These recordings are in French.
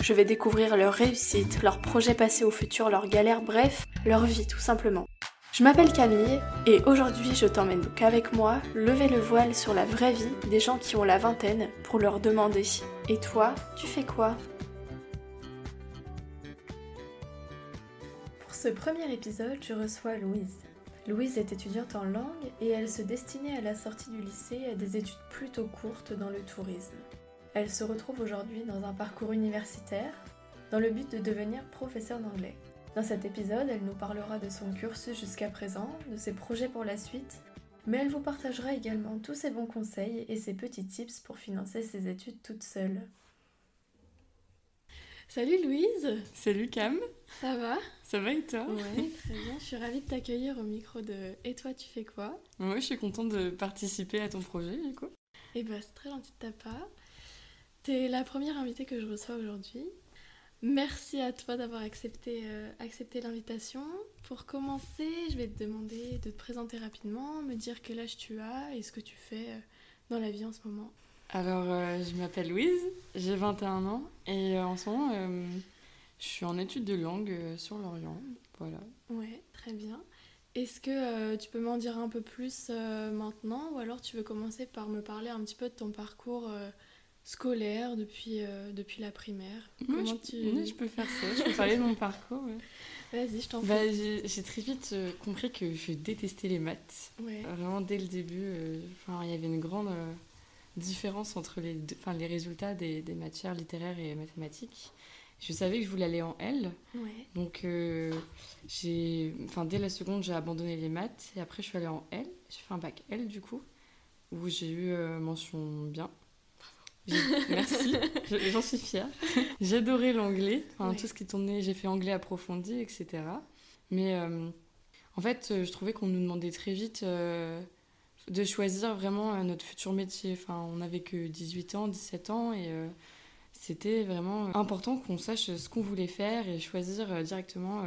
Je vais découvrir leur réussite, leurs projets passés au futur, leurs galères, bref, leur vie tout simplement. Je m'appelle Camille et aujourd'hui je t'emmène donc avec moi lever le voile sur la vraie vie des gens qui ont la vingtaine pour leur demander Et toi, tu fais quoi? Pour ce premier épisode, je reçois Louise. Louise est étudiante en langue et elle se destinait à la sortie du lycée à des études plutôt courtes dans le tourisme. Elle se retrouve aujourd'hui dans un parcours universitaire dans le but de devenir professeure d'anglais. Dans cet épisode, elle nous parlera de son cursus jusqu'à présent, de ses projets pour la suite, mais elle vous partagera également tous ses bons conseils et ses petits tips pour financer ses études toute seule. Salut Louise Salut Cam Ça va? Ça va et toi? Oui, très bien. Je suis ravie de t'accueillir au micro de Et toi, tu fais quoi? Moi, je suis contente de participer à ton projet, du coup. Eh ben, c'est très gentil de ta part. T'es la première invitée que je reçois aujourd'hui. Merci à toi d'avoir accepté, euh, accepté l'invitation. Pour commencer, je vais te demander de te présenter rapidement, me dire quel âge tu as et ce que tu fais euh, dans la vie en ce moment. Alors, euh, je m'appelle Louise, j'ai 21 ans et en ce moment, je suis en études de langue sur l'Orient. Voilà. Ouais, très bien. Est-ce que tu peux m'en dire un peu plus maintenant ou alors tu veux commencer par me parler un petit peu de ton parcours scolaire depuis, euh, depuis la primaire. Comment je, tu... je peux faire ça, je peux parler de mon parcours. Vas-y, je t'en bah, J'ai très vite euh, compris que je détestais les maths. Vraiment, dès le début, euh, il y avait une grande différence entre les, les résultats des, des, matières littéraires et mathématiques. Je savais que je voulais aller en L. Donc, j'ai dès la seconde, j'ai abandonné les maths. Et après, je suis allée en L. J'ai fait un bac L, du coup, où j'ai eu mention bien. Merci, j'en suis fière. J'adorais l'anglais, enfin, tout ce qui tournait, j'ai fait anglais approfondi, etc. Mais euh, en fait, euh, je trouvais qu'on nous demandait très vite euh, de choisir vraiment notre futur métier. Enfin, on n'avait que 18 ans, 17 ans, et c'était vraiment important qu'on sache ce qu'on voulait faire et choisir directement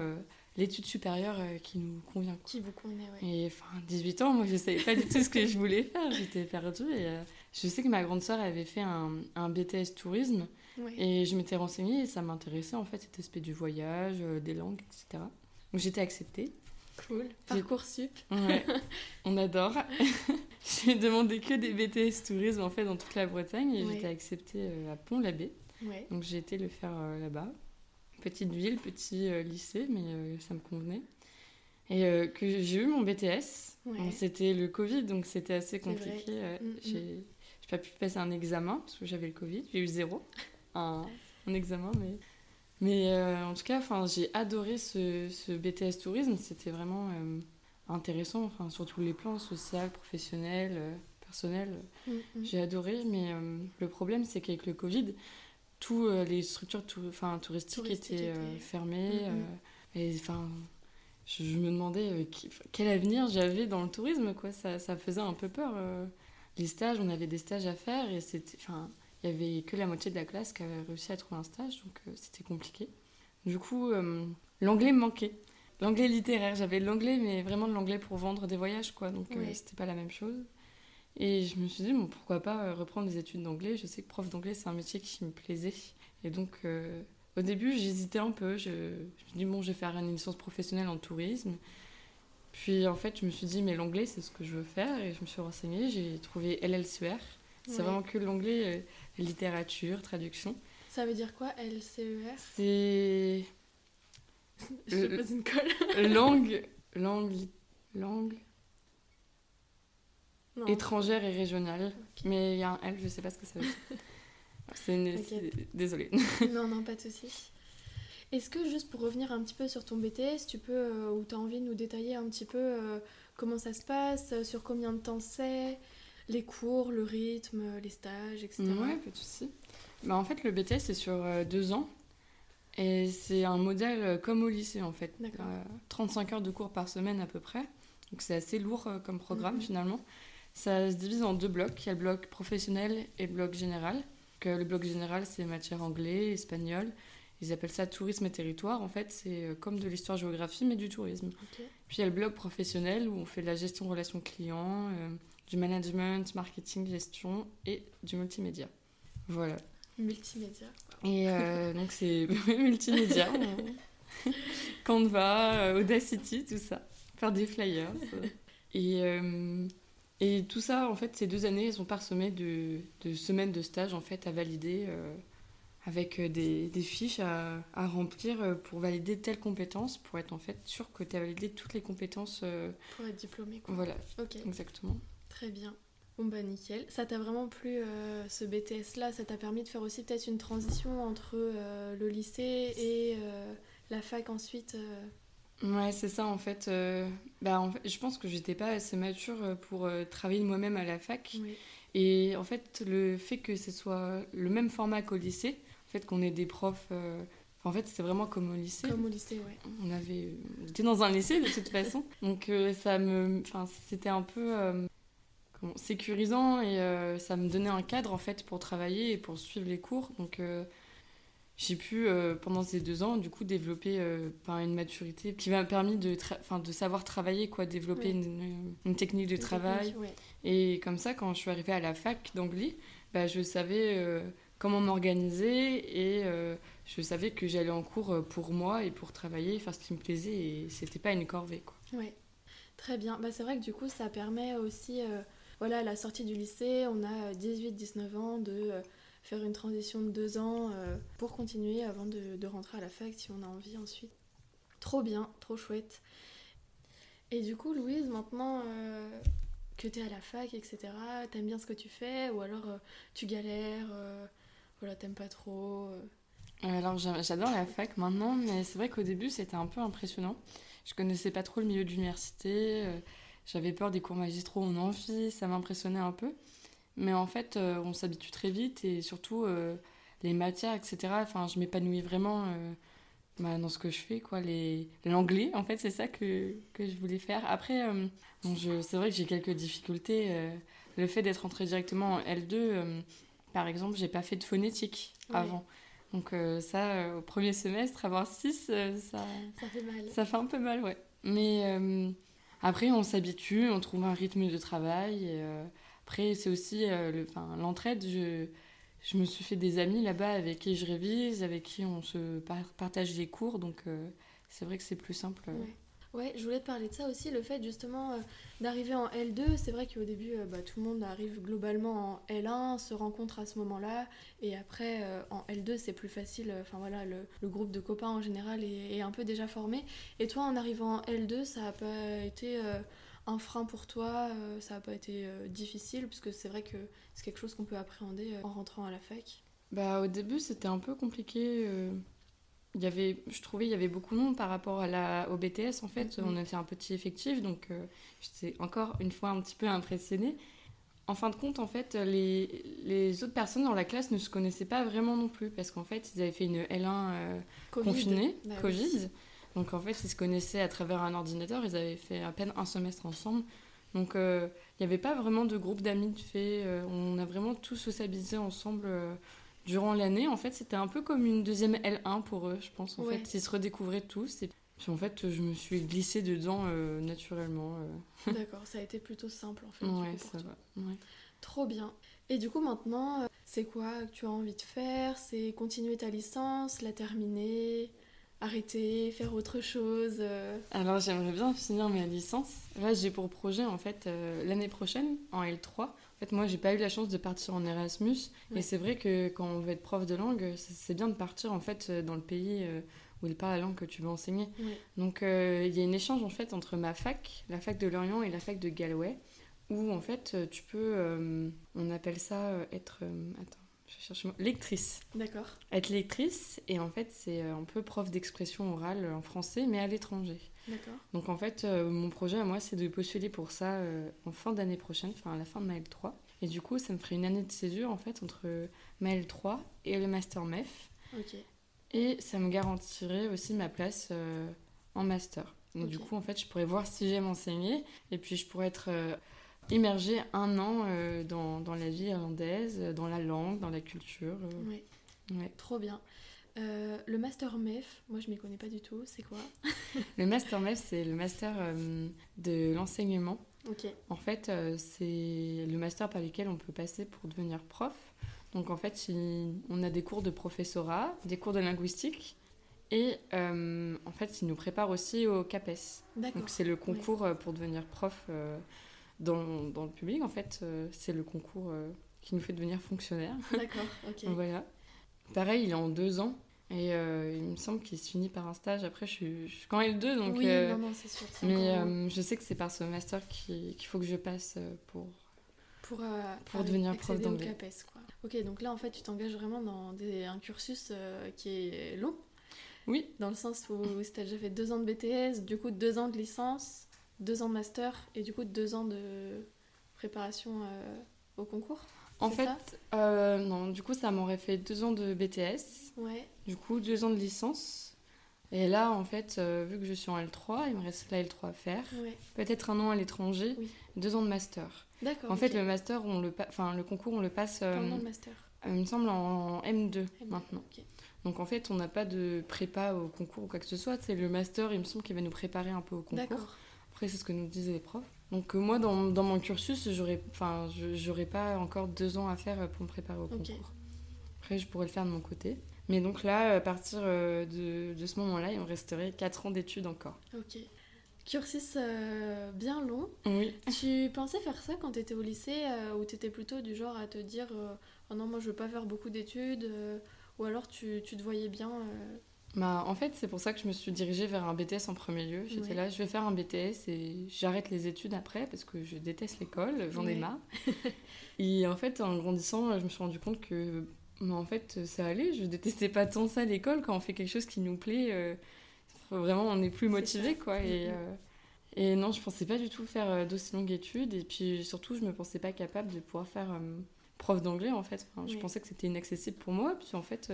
l'étude supérieure qui nous convient. Qui vous convenait, oui. Et enfin, 18 ans, moi, je ne savais pas du tout ce que je voulais faire. J'étais perdue et je sais que ma grande sœur avait fait un, un BTS tourisme et je m'étais renseignée et ça m'intéressait en fait cet aspect du voyage, euh, des langues, etc. Donc j'étais acceptée. Cool. Parcoursup. Ouais, on adore. J'ai demandé que des BTS tourisme en fait dans toute la Bretagne et j'étais acceptée euh, à Pont-l'Abbé. Donc j'ai été le faire euh, là-bas. Petite ville, petit lycée, mais ça me convenait. Et que j'ai eu mon BTS. C'était le Covid, donc c'était assez compliqué. Mm, mm. J'ai pas pu passer un examen parce que j'avais le Covid. J'ai eu zéro un, examen, mais, mais euh, en tout cas, j'ai adoré ce, ce, BTS tourisme. C'était vraiment euh, intéressant, enfin, sur tous les plans, social, professionnel, euh, personnel. Mm, mm. J'ai adoré, mais le problème, c'est qu'avec le Covid, toutes les structures enfin, touristiques étaient, fermées. Mm, et enfin je, me demandais quel avenir j'avais dans le tourisme quoi ça, ça faisait un peu peur les stages, on avait des stages à faire et c'était, enfin, il y avait que la moitié de la classe qui avait réussi à trouver un stage, donc euh, c'était compliqué. Du coup, euh, l'anglais me manquait. L'anglais littéraire, j'avais l'anglais, mais vraiment de l'anglais pour vendre des voyages, quoi, donc euh, c'était pas la même chose. Et je me suis dit, bon, pourquoi pas reprendre des études d'anglais Je sais que prof d'anglais, c'est un métier qui me plaisait. Et donc, au début, j'hésitais un peu. Je, je me suis dit, bon, je vais faire une licence professionnelle en tourisme. Puis en fait, je me suis dit, mais l'anglais, c'est ce que je veux faire. Et je me suis renseignée, j'ai trouvé LLCER. C'est vraiment que l'anglais, euh, littérature, traduction. Ça veut dire quoi, LCER C'est. je te pose une colle. langue. Langue. Langue. Étrangère et régionale. Mais il y a un L, je sais pas ce que ça veut dire. C'est une... Désolée. non, non, pas de souci. Est-ce que juste pour revenir un petit peu sur ton BTS, tu peux, euh, ou tu as envie de nous détailler un petit peu euh, comment ça se passe, euh, sur combien de temps c'est, les cours, le rythme, les stages, etc. Ouais, pas de souci. Bah, en fait, le BTS, c'est sur deux ans. Et c'est un modèle comme au lycée en fait. 35 heures de cours par semaine à peu près. Donc c'est assez lourd comme programme mhm. finalement. Ça se divise en deux blocs. Il y a le bloc professionnel et le bloc général. Le bloc général, c'est matière anglais, espagnol. Ils appellent ça tourisme et territoire. En fait, c'est euh, comme de l'histoire-géographie, mais du tourisme. Puis il y a le bloc professionnel où on fait de la gestion relations clients, euh, du management, marketing, gestion et du multimédia. Voilà. Multimédia. Et euh, donc c'est multimédia. Canva, Audacity, tout ça. Faire des flyers. Et et tout ça, en fait, ces deux années, elles sont parsemées de, de semaines de stage en fait, à valider avec euh, des, des fiches à, à, remplir euh, pour valider telle compétence, pour être en fait sûr que tu as validé toutes les compétences. Pour être diplômé, quoi. Voilà, ok exactement. Très bien. Bon, bah nickel. Ça t'a vraiment plu ce BTS-là Ça t'a permis de faire aussi peut-être une transition entre le lycée et la fac ensuite Ouais, c'est ça en fait. Euh, bah, en fait, je pense que j'étais pas assez mature euh, pour euh, travailler moi-même à la fac. Et en fait, le fait que ce soit le même format qu'au lycée, en fait, qu'on ait des profs. En fait, c'était vraiment comme au lycée. Comme au lycée, ouais. On avait était dans un lycée de toute façon, donc ça me, enfin, c'était un peu sécurisant et ça me donnait un cadre en fait pour travailler et pour suivre les cours. Donc j'ai pu, euh, pendant ces deux ans, du coup, développer euh, une maturité qui m'a permis de, de savoir travailler, quoi, développer une, technique de travail. Et comme ça, quand je suis arrivée à la fac d'anglais, bah, je savais euh, comment m'organiser et je savais que j'allais en cours pour moi et pour travailler, faire ce qui me plaisait et c'était pas une corvée. Quoi. Ouais, très bien. Bah, c'est vrai que du coup, ça permet aussi, voilà, à la sortie du lycée, on a 18-19 ans de faire une transition de deux ans euh, pour continuer avant de, rentrer à la fac si on a envie ensuite. Trop bien, trop chouette. Et du coup, Louise, maintenant euh, que tu es à la fac, etc., t'aimes bien ce que tu fais ou alors euh, tu galères, voilà, t'aimes pas trop Alors j'adore la fac maintenant, mais c'est vrai qu'au début c'était un peu impressionnant. Je connaissais pas trop le milieu de l'université, j'avais peur des cours magistraux en amphi, ça m'impressionnait un peu. Mais en fait, euh, on s'habitue très vite et surtout euh, les matières, etc. Enfin, je m'épanouis vraiment euh, bah, dans ce que je fais, quoi. L'anglais, en fait, c'est ça que, que, je voulais faire. Après, bon, c'est vrai que j'ai quelques difficultés. le fait d'être entrée directement en L2, par exemple, j'ai pas fait de phonétique avant. Donc ça, au premier semestre, avoir 6, ça, ça fait mal. Ça fait un peu mal, ouais. Mais après, on s'habitue, on trouve un rythme de travail. Et, après, c'est aussi euh, l'entraide. je, je me suis fait des amis là-bas avec qui je révise, avec qui on se partage des cours. Donc, euh, c'est vrai que c'est plus simple. Euh. Ouais. je voulais te parler de ça aussi, le fait justement d'arriver en L2. C'est vrai qu'au début, bah, tout le monde arrive globalement en L1, se rencontre à ce moment-là, et après en L2, c'est plus facile. Enfin voilà, le, groupe de copains en général est, un peu déjà formé. Et toi, en arrivant en L2, ça n'a pas été un frein pour toi euh, Ça n'a pas été euh, difficile? Puisque c'est vrai que c'est quelque chose qu'on peut appréhender euh, en rentrant à la fac. Bah, au début, c'était un peu compliqué. Il y avait, je trouvais il y avait beaucoup de monde par rapport à la, au BTS en fait. Mm-hmm. On était un petit effectif, donc j'étais encore une fois un petit peu impressionnée. En fin de compte, en fait, les, les, autres personnes dans la classe ne se connaissaient pas vraiment non plus parce qu'en fait, ils avaient fait une L1 confinée, bah Covid. Donc en fait, ils se connaissaient à travers un ordinateur, ils avaient fait à peine un semestre ensemble. Donc euh, il n'y avait pas vraiment de groupe d'amis de fait, euh, on a vraiment tous socialisé ensemble euh, durant l'année. En fait, c'était un peu comme une deuxième L1 pour eux, je pense. En fait, ils se redécouvraient tous. Et puis en fait, je me suis glissée dedans naturellement. D'accord, ça a été plutôt simple en fait. Ouais, ça va. Trop bien. Et du coup, maintenant, c'est quoi que tu as envie de faire? C'est continuer ta licence, la terminer arrêter, faire autre chose euh? Alors j'aimerais bien finir ma licence. Là j'ai pour projet en fait euh, l'année prochaine en L3. En fait moi j'ai pas eu la chance de partir en Erasmus et c'est vrai que quand on veut être prof de langue c'est bien de partir en fait dans le pays euh, où il parle la langue que tu veux enseigner. Donc il y a une échange en fait entre ma fac, la fac de Lorient et la fac de Galway où en fait tu peux, on appelle ça être, attends je cherche lectrice. D'accord. Être lectrice, et en fait, c'est euh, un peu prof d'expression orale en français, mais à l'étranger. Donc en fait, euh, mon projet à moi, c'est de postuler pour ça euh, en fin d'année prochaine, enfin à la fin de ma L3. Et du coup, ça me ferait une année de césure en fait entre ma L3 et le Master MEF. Et ça me garantirait aussi ma place en master. Donc, du coup, en fait, je pourrais voir si j'aime enseigner. Et puis, je pourrais être immergée un an dans, dans, la vie irlandaise, dans la langue, dans la culture. Oui. Ouais. Trop bien. Euh, le master MEF, moi je m'y connais pas du tout, c'est quoi Le master MEF, c'est le master euh, de l'enseignement. Ok. En fait, euh, c'est le master par lequel on peut passer pour devenir prof. Donc en fait, on a des cours de professorat, des cours de linguistique, et en fait, il nous prépare aussi au CAPES. Donc c'est le concours pour devenir prof dans, dans, le public. En fait, c'est le concours qui nous fait devenir fonctionnaire. D'accord, ok. voilà. Pareil, il est en deux ans. Et euh, il me semble qu'il se finit par un stage. Après, je suis, je suis quand même deux, donc. Oui, euh, non, non, c'est sûr. Mais euh, je sais que c'est par ce master qu'il faut que je passe pour. Pour, pour devenir prof d'anglais. quoi. Ok, donc là, en fait, tu t'engages vraiment dans des, un cursus qui est long. Oui. Dans le sens où tu as déjà fait deux ans de BTS, du coup, deux ans de licence, deux ans de master, et du coup, deux ans de préparation au concours. En fait, euh, non, du coup, ça m'aurait fait deux ans de BTS. Ouais. Du coup, deux ans de licence. Et là, en fait, euh, vu que je suis en L3, il me reste la L3 à faire. Peut-être un an à l'étranger, deux ans de master. D'accord. En fait, le master, on le, enfin, le concours, on le passe. Euh, Pendant le master. il me semble en M2, maintenant. Donc en fait, on n'a pas de prépa au concours ou quoi que ce soit. C'est le master, il me semble, qui va nous préparer un peu au concours. Après, c'est ce que nous disaient les profs. Donc euh, moi, dans, dans, mon cursus, j'aurais, enfin, j'aurais pas encore deux ans à faire pour me préparer au concours. Après, je pourrais le faire de mon côté. Mais donc là, à partir euh, de, de ce moment-là, il me resterait quatre ans d'études encore. Ok. Cursus euh, bien long. Oui. Tu pensais faire ça quand tu étais au lycée ou tu étais plutôt du genre à te dire oh non, moi je veux pas faire beaucoup d'études ou alors tu, tu, te voyais bien bah, en fait, c'est pour ça que je me suis dirigée vers un BTS en premier lieu. J'étais là, je vais faire un BTS et j'arrête les études après parce que je déteste l'école, j'en ai marre. et en fait, en grandissant, je me suis rendu compte que mais en fait, ça allait. Je détestais pas tant ça l'école quand on fait quelque chose qui nous plaît. Euh, vraiment, on est plus motivé, quoi. Et, euh, et non, je pensais pas du tout faire euh, d'aussi longues études. Et puis surtout, je me pensais pas capable de pouvoir faire prof d'anglais, en fait. je pensais que c'était inaccessible pour moi. Puis en fait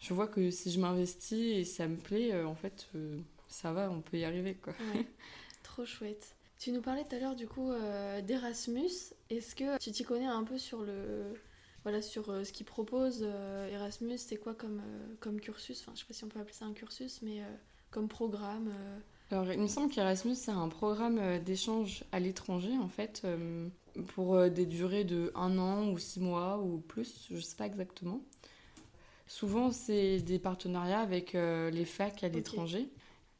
je vois que si je m'investis et ça me plaît, euh, en fait, euh, ça va, on peut y arriver. Quoi. Trop chouette. Tu nous parlais tout à l'heure du coup euh, d'Erasmus. Est-ce que tu t'y connais un peu sur le voilà sur ce qu'ils proposent Erasmus? C'est quoi comme comme cursus? Enfin, je sais pas si on peut appeler ça un cursus, mais comme programme. Alors, il me semble qu'Erasmus c'est un programme d'échange à l'étranger en fait pour des durées de un an ou six mois ou plus, je sais pas exactement. Souvent, c'est des partenariats avec euh, les facs à l'étranger.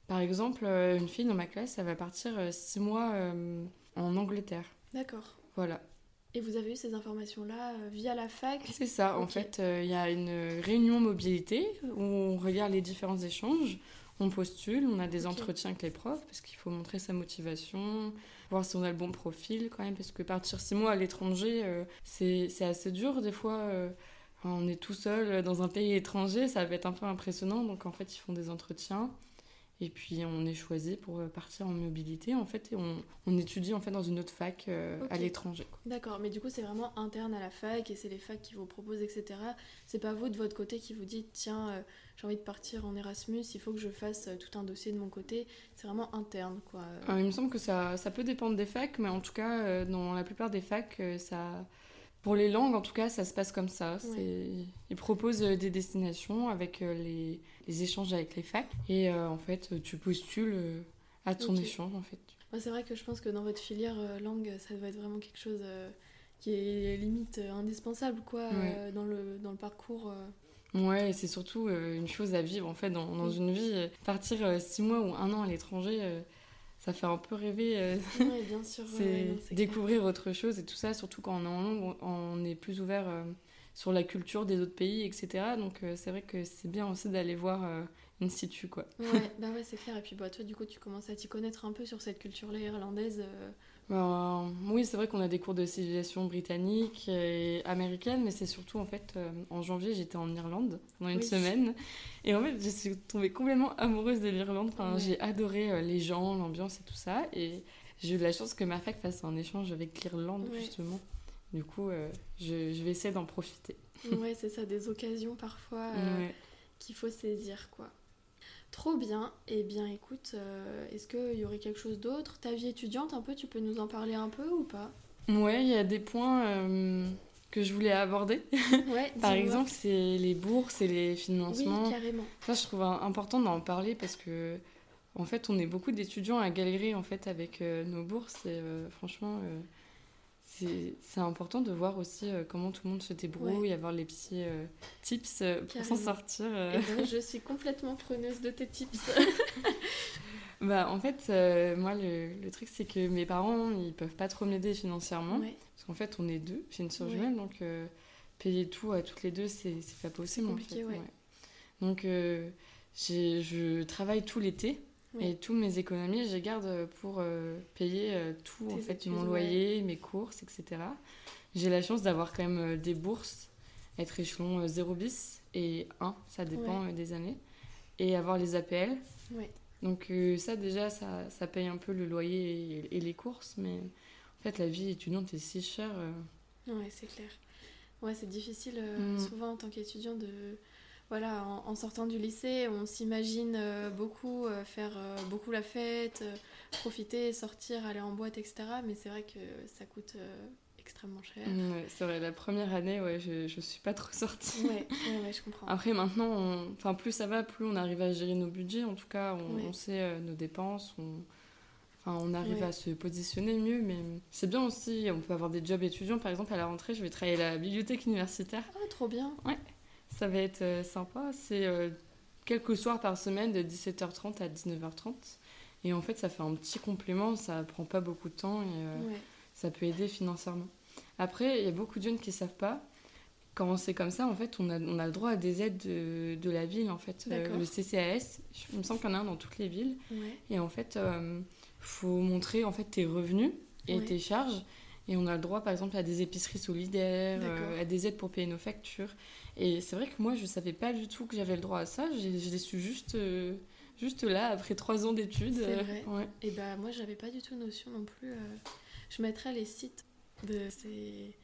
Par exemple, euh, une fille dans ma classe, elle va partir euh, six mois en Angleterre. D'accord. Voilà. Et vous avez eu ces informations-là via la fac? C'est ça. En fait, il y a une réunion mobilité où on regarde les différents échanges, on postule, on a des entretiens avec les profs parce qu'il faut montrer sa motivation, voir si on a le bon profil quand même, parce que partir six mois à l'étranger, c'est assez dur des fois on est tout seul dans un pays étranger, ça va être un peu impressionnant. Donc en fait, ils font des entretiens et puis on est choisi pour partir en mobilité en fait et on, étudie en fait dans une autre fac euh, à l'étranger. D'accord, mais du coup c'est vraiment interne à la fac et c'est les facs qui vous proposent etc. C'est pas vous de votre côté qui vous dites tiens euh, j'ai envie de partir en Erasmus, il faut que je fasse euh, tout un dossier de mon côté. C'est vraiment interne quoi. il me semble que ça, ça peut dépendre des facs, mais en tout cas dans la plupart des facs ça pour les langues, en tout cas, ça se passe comme ça. Ils proposent euh, des destinations avec euh, les, les échanges avec les facs. Et euh, en fait, tu postules à ton échange, en fait. c'est vrai que je pense que dans votre filière langue, ça doit être vraiment quelque chose qui est limite indispensable, quoi, dans, le, dans le parcours. Ouais, c'est surtout une chose à vivre, en fait, dans, dans une vie. Partir six mois ou un an à l'étranger ça fait un peu rêver. Euh, oui, bien sûr. c'est découvrir autre chose et tout ça, surtout quand on est en langue, on est plus ouvert euh, sur la culture des autres pays, etc. Donc euh, c'est vrai que c'est bien aussi d'aller voir in situ, quoi. Ouais, bah ouais, c'est clair. Et puis bah, toi, du coup, tu commences à t'y connaître un peu sur cette culture-là irlandaise. Ben, oui, c'est vrai qu'on a des cours de civilisation britannique et américaine, mais c'est surtout en fait euh, en janvier j'étais en Irlande pendant une semaine et en fait je suis tombée complètement amoureuse de l'Irlande. Enfin, J'ai adoré euh, les gens, l'ambiance et tout ça et j'ai eu la chance que ma fac fasse un échange avec l'Irlande justement. Du coup, euh, je, je, vais essayer d'en profiter. ouais, c'est ça, des occasions parfois qu'il faut saisir, quoi. Trop bien. Eh bien, écoute, euh, est-ce qu'il y aurait quelque chose d'autre? Ta vie étudiante, un peu, tu peux nous en parler un peu ou pas? Ouais, il y a des points euh, que je voulais aborder. Ouais, Par exemple, c'est les bourses et les financements. Oui, carrément. Ça, je trouve important d'en parler parce que, en fait, on est beaucoup d'étudiants à galérer en fait avec euh, nos bourses et franchement c'est important de voir aussi euh, comment tout le monde se débrouille, avoir les petits euh, tips euh, pour s'en sortir. Eh ben, je suis complètement preneuse de tes tips. bah, en fait, moi, le, le truc, c'est que mes parents, ils peuvent pas trop m'aider financièrement. Parce qu'en fait, on est deux, j'ai une soeur jumelle, donc payer tout à toutes les deux, c'est pas possible. compliqué, ouais. Donc, je travaille tout l'été. Et toutes mes économies, je les garde pour euh, payer euh, tout, en fait, mon loyer, mes courses, etc. J'ai la chance d'avoir quand même euh, des bourses, être échelon 0 bis et 1, ça dépend des années, et avoir les APL. Donc ça déjà, ça, ça, paye un peu le loyer et, les courses, mais en fait la vie étudiante est si chère. Ouais, c'est clair. Ouais, c'est difficile mm. souvent en tant qu'étudiant de voilà, en, sortant du lycée, on s'imagine euh, beaucoup euh, faire euh, beaucoup la fête, profiter, sortir, aller en boîte, etc. Mais c'est vrai que ça coûte extrêmement cher. Ouais, c'est vrai, la première année, ouais, je, je suis pas trop sortie. Ouais, ouais, je comprends. Après, maintenant, enfin, plus ça va, plus on arrive à gérer nos budgets. En tout cas, on, sait nos dépenses, on, enfin, on arrive à se positionner mieux. Mais c'est bien aussi, on peut avoir des jobs étudiants. Par exemple, à la rentrée, je vais travailler à la bibliothèque universitaire. Ah, trop bien. Ouais. Ça va être euh, sympa. C'est euh, quelques soirs par semaine de 17h30 à 19h30. Et en fait, ça fait un petit complément, ça prend pas beaucoup de temps et euh, ça peut aider financièrement. Après, il y a beaucoup de jeunes qui ne savent pas. Quand c'est comme ça, en fait, on a, on a le droit à des aides de, de la ville, en fait. le CCAS, il me semble qu'il y en a un dans toutes les villes. Et en fait, il faut montrer en fait, tes revenus et tes charges. Et on a le droit, par exemple, à des épiceries solidaires, à des aides pour payer nos factures. Et c'est vrai que moi, je savais pas du tout que j'avais le droit à ça. Je l'ai su juste, euh, juste là, après trois ans d'études. C'est vrai. Ouais. Et bah, moi, j'avais pas du tout notion non plus. Euh. je mettrai les sites de ces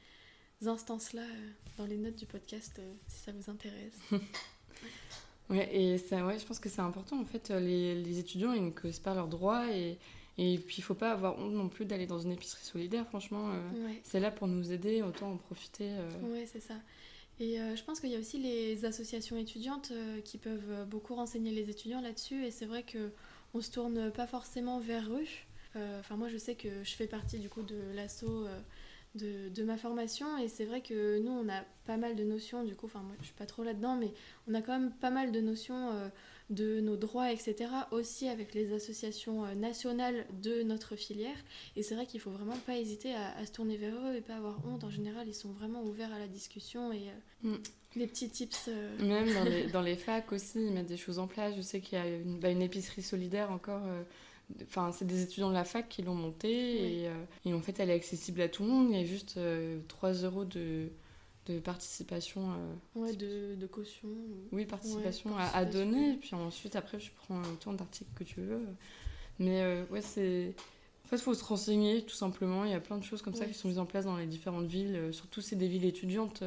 instances-là euh, dans les notes du podcast si ça vous intéresse. ouais, et ça, ouais, je pense que c'est important. En fait, les, les étudiants, ils ne connaissent pas leurs droits et. Et puis, il faut pas avoir honte non plus d'aller dans une épicerie solidaire, franchement. C'est là pour nous aider, autant en profiter. Ouais, c'est ça. Et euh, je pense qu'il y a aussi les associations étudiantes euh, qui peuvent euh, beaucoup renseigner les étudiants là-dessus. Et c'est vrai qu'on ne se tourne pas forcément vers eux. Enfin, moi, je sais que je fais partie du coup de l'assaut de, de, ma formation. Et c'est vrai que nous, on a pas mal de notions. Du coup, enfin, moi, je suis pas trop là-dedans, mais on a quand même pas mal de notions de nos droits, etc., aussi avec les associations euh, nationales de notre filière. Et c'est vrai qu'il faut vraiment pas hésiter à, se tourner vers eux et pas avoir honte. En général, ils sont vraiment ouverts à la discussion et euh, mm. les petits tips. Euh. Même dans les, dans les, facs aussi, ils mettent des choses en place. Je sais qu'il y a une, bah, une, épicerie solidaire encore. Enfin, c'est des étudiants de la fac qui l'ont montée et, et, en fait, elle est accessible à tout le monde. Il y a juste 3 euros de de participation. Euh, ouais, de, de, caution. Oui, participation, à, donner. Et puis ensuite, après, je prends autant d'articles que tu veux. Mais euh, ouais, c'est. Fait, il faut se renseigner tout simplement. Il y a plein de choses comme ça qui sont mises en place dans les différentes villes. Euh, surtout, c'est des villes étudiantes.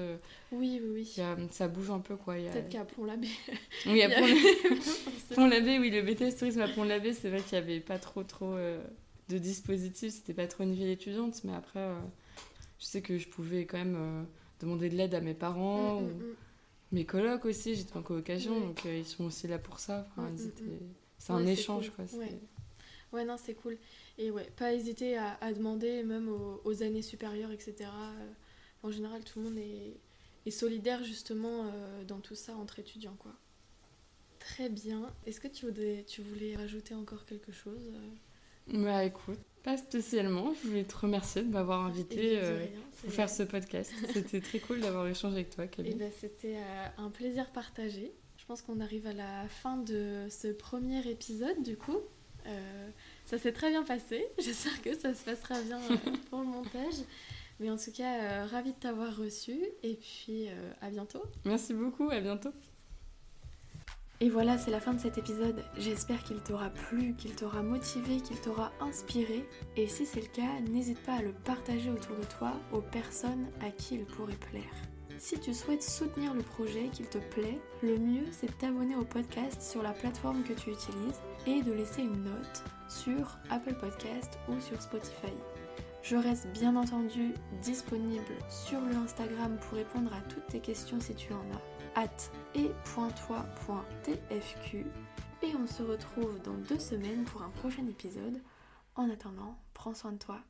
oui, oui, oui. ça bouge un peu, quoi. Peut-être qu'à Pont-l'Abbé. oui, à Pont-l'Abbé, oui, le BTS Tourisme à Pont-l'Abbé, c'est vrai qu'il n'y avait pas trop, trop de dispositifs. C'était pas trop une ville étudiante. Mais après, je sais que je pouvais quand même demander de l'aide à mes parents mm, mm, ou mm. mes colocs aussi. J'étais en colocation, donc euh, ils sont aussi là pour ça. C'est un échange, quoi. Ouais. non, c'est cool. Et ouais, pas hésiter à, à demander, même aux, années supérieures, etc. Euh, en général, tout le monde est, est solidaire justement euh, dans tout ça entre étudiants, quoi. Très bien. Est-ce que tu voulais, tu voulais rajouter encore quelque chose Bah écoute, pas spécialement. Je voulais te remercier de m'avoir invité euh, pour faire ce podcast. C'était très cool d'avoir échangé avec toi, Camille. Eh ben, C'était euh, un plaisir partagé. Je pense qu'on arrive à la fin de ce premier épisode, du coup. Euh, ça s'est très bien passé. J'espère que ça se passera bien pour le montage. Mais en tout cas, ravi de t'avoir reçu. Et puis, à bientôt. Merci beaucoup. À bientôt. Et voilà, c'est la fin de cet épisode. J'espère qu'il t'aura plu, qu'il t'aura motivé, qu'il t'aura inspiré. Et si c'est le cas, n'hésite pas à le partager autour de toi aux personnes à qui il pourrait plaire. Si tu souhaites soutenir le projet qu'il te plaît, le mieux c'est de t'abonner au podcast sur la plateforme que tu utilises et de laisser une note sur Apple Podcast ou sur Spotify. Je reste bien entendu disponible sur le Instagram pour répondre à toutes tes questions si tu en as. At et on se retrouve dans deux semaines pour un prochain épisode. En attendant, prends soin de toi.